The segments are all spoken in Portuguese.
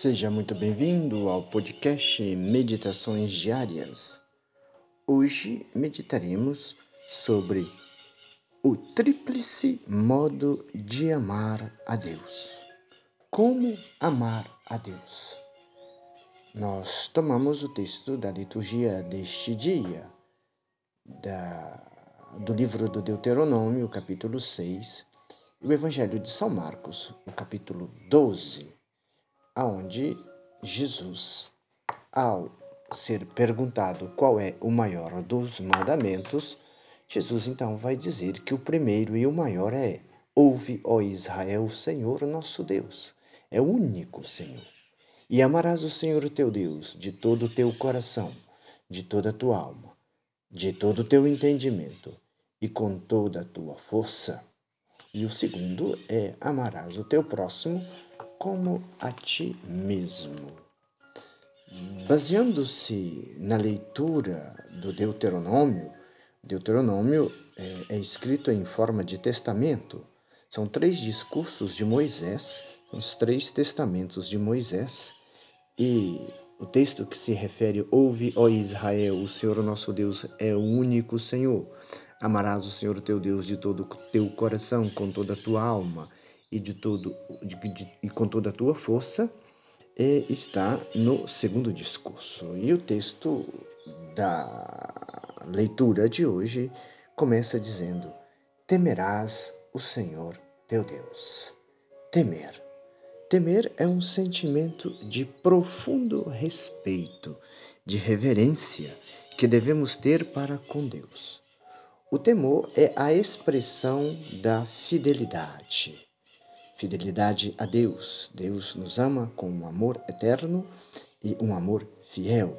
Seja muito bem-vindo ao podcast Meditações Diárias. Hoje meditaremos sobre o tríplice modo de amar a Deus. Como amar a Deus? Nós tomamos o texto da liturgia deste dia, da, do livro do Deuteronômio, capítulo 6, e o Evangelho de São Marcos, o capítulo 12 aonde Jesus, ao ser perguntado qual é o maior dos mandamentos, Jesus então vai dizer que o primeiro e o maior é: Ouve, ó Israel, o Senhor nosso Deus, é o único Senhor. E amarás o Senhor teu Deus de todo o teu coração, de toda a tua alma, de todo o teu entendimento e com toda a tua força. E o segundo é: amarás o teu próximo como a ti mesmo. Baseando-se na leitura do Deuteronômio, Deuteronômio é, é, escrito em forma de testamento. São três discursos de Moisés, os três testamentos de Moisés, e o texto que se refere: Ouve, ó Israel, o Senhor nosso Deus é o único Senhor. Amarás o Senhor teu Deus de todo o teu coração, com toda a tua alma e de todo de, de, e com toda a tua força é, está no segundo discurso. E o texto da leitura de hoje começa dizendo: Temerás o Senhor teu Deus. Temer. Temer é um sentimento de profundo respeito, de reverência que devemos ter para com Deus. O temor é a expressão da fidelidade fidelidade a Deus. Deus nos ama com um amor eterno e um amor fiel.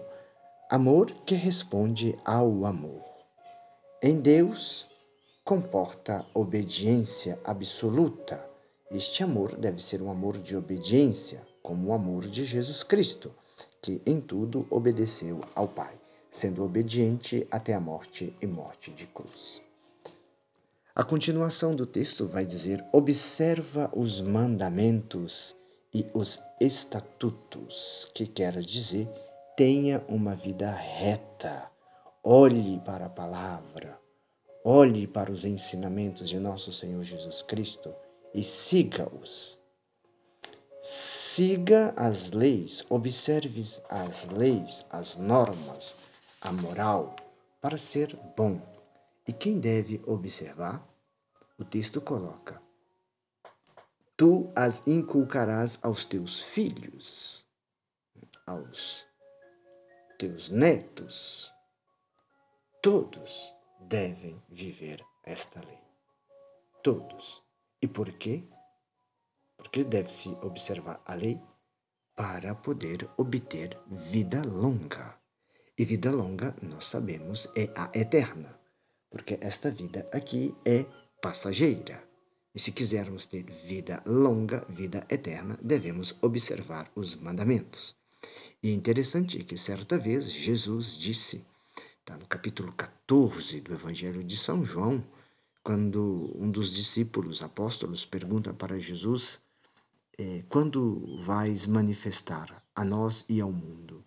Amor que responde ao amor. Em Deus comporta obediência absoluta. Este amor deve ser um amor de obediência, como o amor de Jesus Cristo, que em tudo obedeceu ao Pai, sendo obediente até a morte e morte de cruz. A continuação do texto vai dizer: observa os mandamentos e os estatutos, que quer dizer, tenha uma vida reta, olhe para a palavra, olhe para os ensinamentos de nosso Senhor Jesus Cristo e siga-os. Siga as leis, observe as leis, as normas, a moral, para ser bom e quem deve observar? O texto coloca: Tu as inculcarás aos teus filhos, aos teus netos. Todos devem viver esta lei. Todos. E por quê? Porque deve-se observar a lei para poder obter vida longa. E vida longa, nós sabemos, é a eterna porque esta vida aqui é passageira. E se quisermos ter vida longa, vida eterna, devemos observar os mandamentos. E interessante que certa vez Jesus disse, está no capítulo 14 do Evangelho de São João, quando um dos discípulos apóstolos pergunta para Jesus: é, Quando vais manifestar a nós e ao mundo?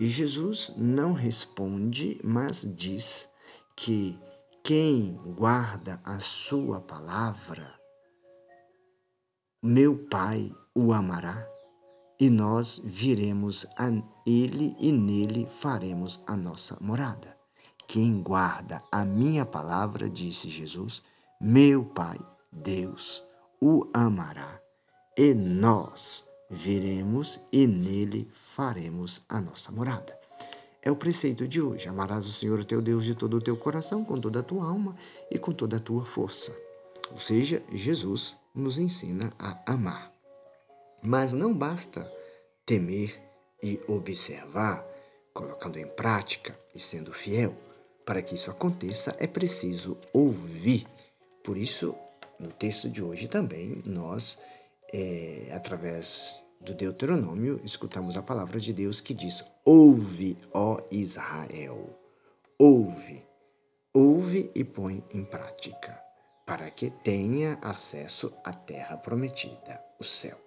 E Jesus não responde, mas diz que quem guarda a sua palavra, meu Pai o amará, e nós viremos a ele e nele faremos a nossa morada. Quem guarda a minha palavra, disse Jesus, meu Pai, Deus, o amará, e nós viremos e nele faremos a nossa morada é o preceito de hoje. Amarás o Senhor teu Deus de todo o teu coração, com toda a tua alma e com toda a tua força. Ou seja, Jesus nos ensina a amar. Mas não basta temer e observar, colocando em prática e sendo fiel. Para que isso aconteça, é preciso ouvir. Por isso, no texto de hoje também, nós, é, através do Deuteronômio, escutamos a palavra de Deus que diz: Ouve, ó Israel, ouve, ouve e põe em prática, para que tenha acesso à terra prometida, o céu.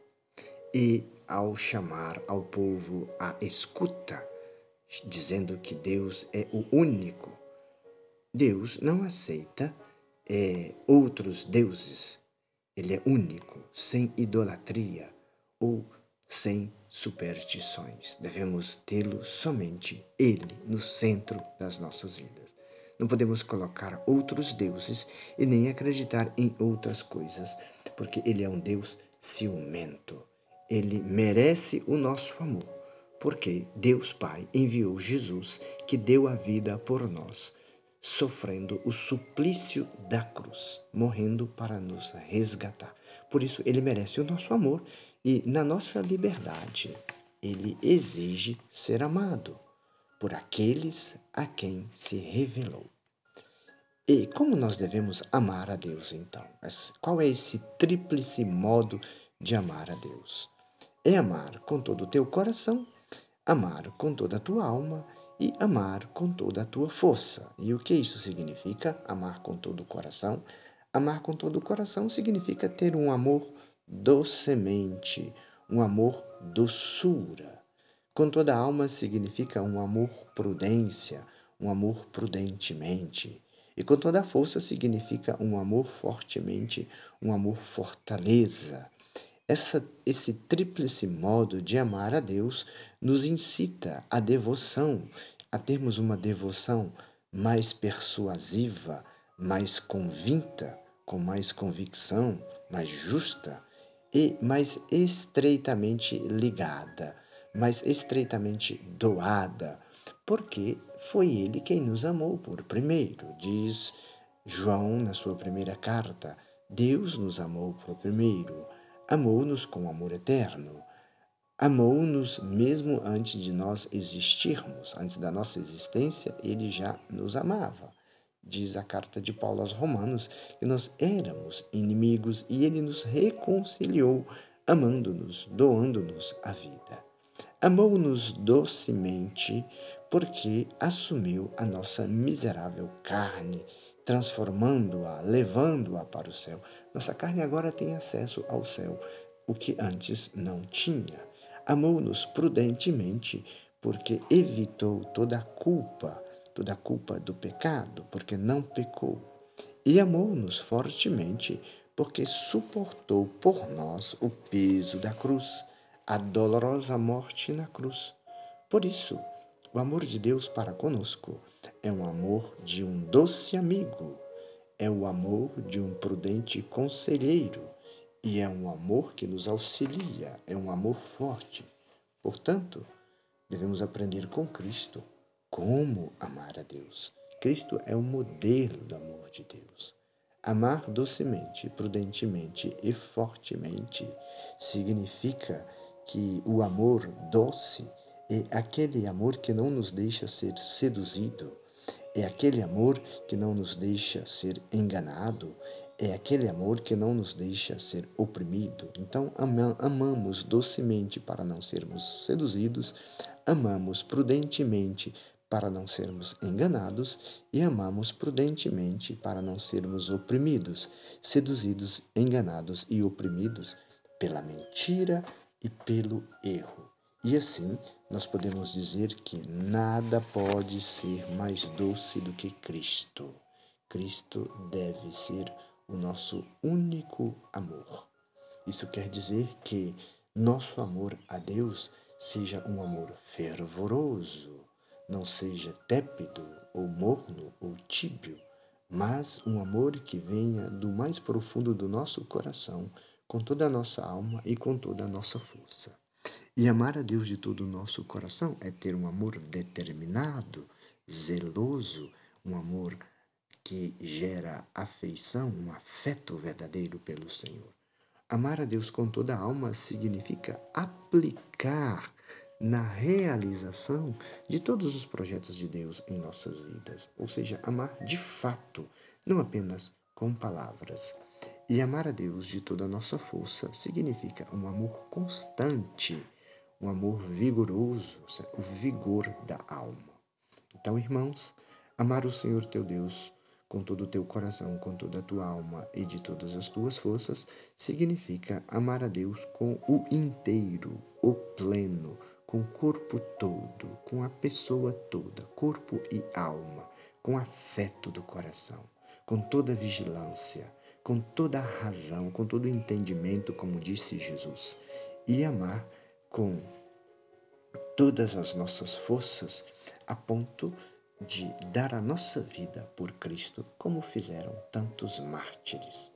E ao chamar ao povo à escuta, dizendo que Deus é o único. Deus não aceita é, outros deuses. Ele é único, sem idolatria ou sem superstições. Devemos tê-lo somente Ele no centro das nossas vidas. Não podemos colocar outros deuses e nem acreditar em outras coisas, porque Ele é um Deus ciumento. Ele merece o nosso amor, porque Deus Pai enviou Jesus, que deu a vida por nós, sofrendo o suplício da cruz, morrendo para nos resgatar. Por isso, Ele merece o nosso amor e, na nossa liberdade, Ele exige ser amado por aqueles a quem se revelou. E como nós devemos amar a Deus então? Qual é esse tríplice modo de amar a Deus? É amar com todo o teu coração, amar com toda a tua alma e amar com toda a tua força. E o que isso significa? Amar com todo o coração. Amar com todo o coração significa ter um amor docemente, um amor doçura. Com toda a alma significa um amor prudência, um amor prudentemente. E com toda a força significa um amor fortemente, um amor fortaleza. Essa, esse tríplice modo de amar a Deus nos incita à devoção, a termos uma devoção mais persuasiva, mais convinta, com mais convicção, mais justa e mais estreitamente ligada, mais estreitamente doada, porque foi ele quem nos amou por primeiro, diz João na sua primeira carta. Deus nos amou por primeiro, amou-nos com amor eterno. Amou-nos mesmo antes de nós existirmos, antes da nossa existência, ele já nos amava. Diz a carta de Paulo aos Romanos que nós éramos inimigos e ele nos reconciliou, amando-nos, doando-nos a vida. Amou-nos docemente porque assumiu a nossa miserável carne, transformando-a, levando-a para o céu. Nossa carne agora tem acesso ao céu, o que antes não tinha. Amou-nos prudentemente, porque evitou toda a culpa, toda a culpa do pecado, porque não pecou. E amou-nos fortemente, porque suportou por nós o peso da cruz, a dolorosa morte na cruz. Por isso, o amor de Deus para conosco é um amor de um doce amigo, é o amor de um prudente conselheiro e é um amor que nos auxilia, é um amor forte. Portanto, devemos aprender com Cristo como amar a Deus. Cristo é o modelo do amor de Deus. Amar docemente, prudentemente e fortemente significa que o amor doce é aquele amor que não nos deixa ser seduzido, é aquele amor que não nos deixa ser enganado, é aquele amor que não nos deixa ser oprimido. Então, amamos docemente para não sermos seduzidos, amamos prudentemente para não sermos enganados e amamos prudentemente para não sermos oprimidos, seduzidos, enganados e oprimidos pela mentira e pelo erro. E assim, nós podemos dizer que nada pode ser mais doce do que Cristo. Cristo deve ser o nosso único amor. Isso quer dizer que nosso amor a Deus seja um amor fervoroso, não seja tépido ou morno ou tíbio, mas um amor que venha do mais profundo do nosso coração, com toda a nossa alma e com toda a nossa força. E amar a Deus de todo o nosso coração é ter um amor determinado, zeloso, um amor que gera afeição, um afeto verdadeiro pelo Senhor. Amar a Deus com toda a alma significa aplicar na realização de todos os projetos de Deus em nossas vidas, ou seja, amar de fato, não apenas com palavras. E amar a Deus de toda a nossa força significa um amor constante um amor vigoroso, o vigor da alma. Então, irmãos, amar o Senhor teu Deus com todo o teu coração, com toda a tua alma e de todas as tuas forças, significa amar a Deus com o inteiro, o pleno, com o corpo todo, com a pessoa toda, corpo e alma, com afeto do coração, com toda vigilância, com toda a razão, com todo o entendimento, como disse Jesus, e amar com todas as nossas forças a ponto de dar a nossa vida por Cristo, como fizeram tantos mártires.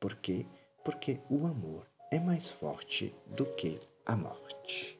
Por quê? Porque o amor é mais forte do que a morte.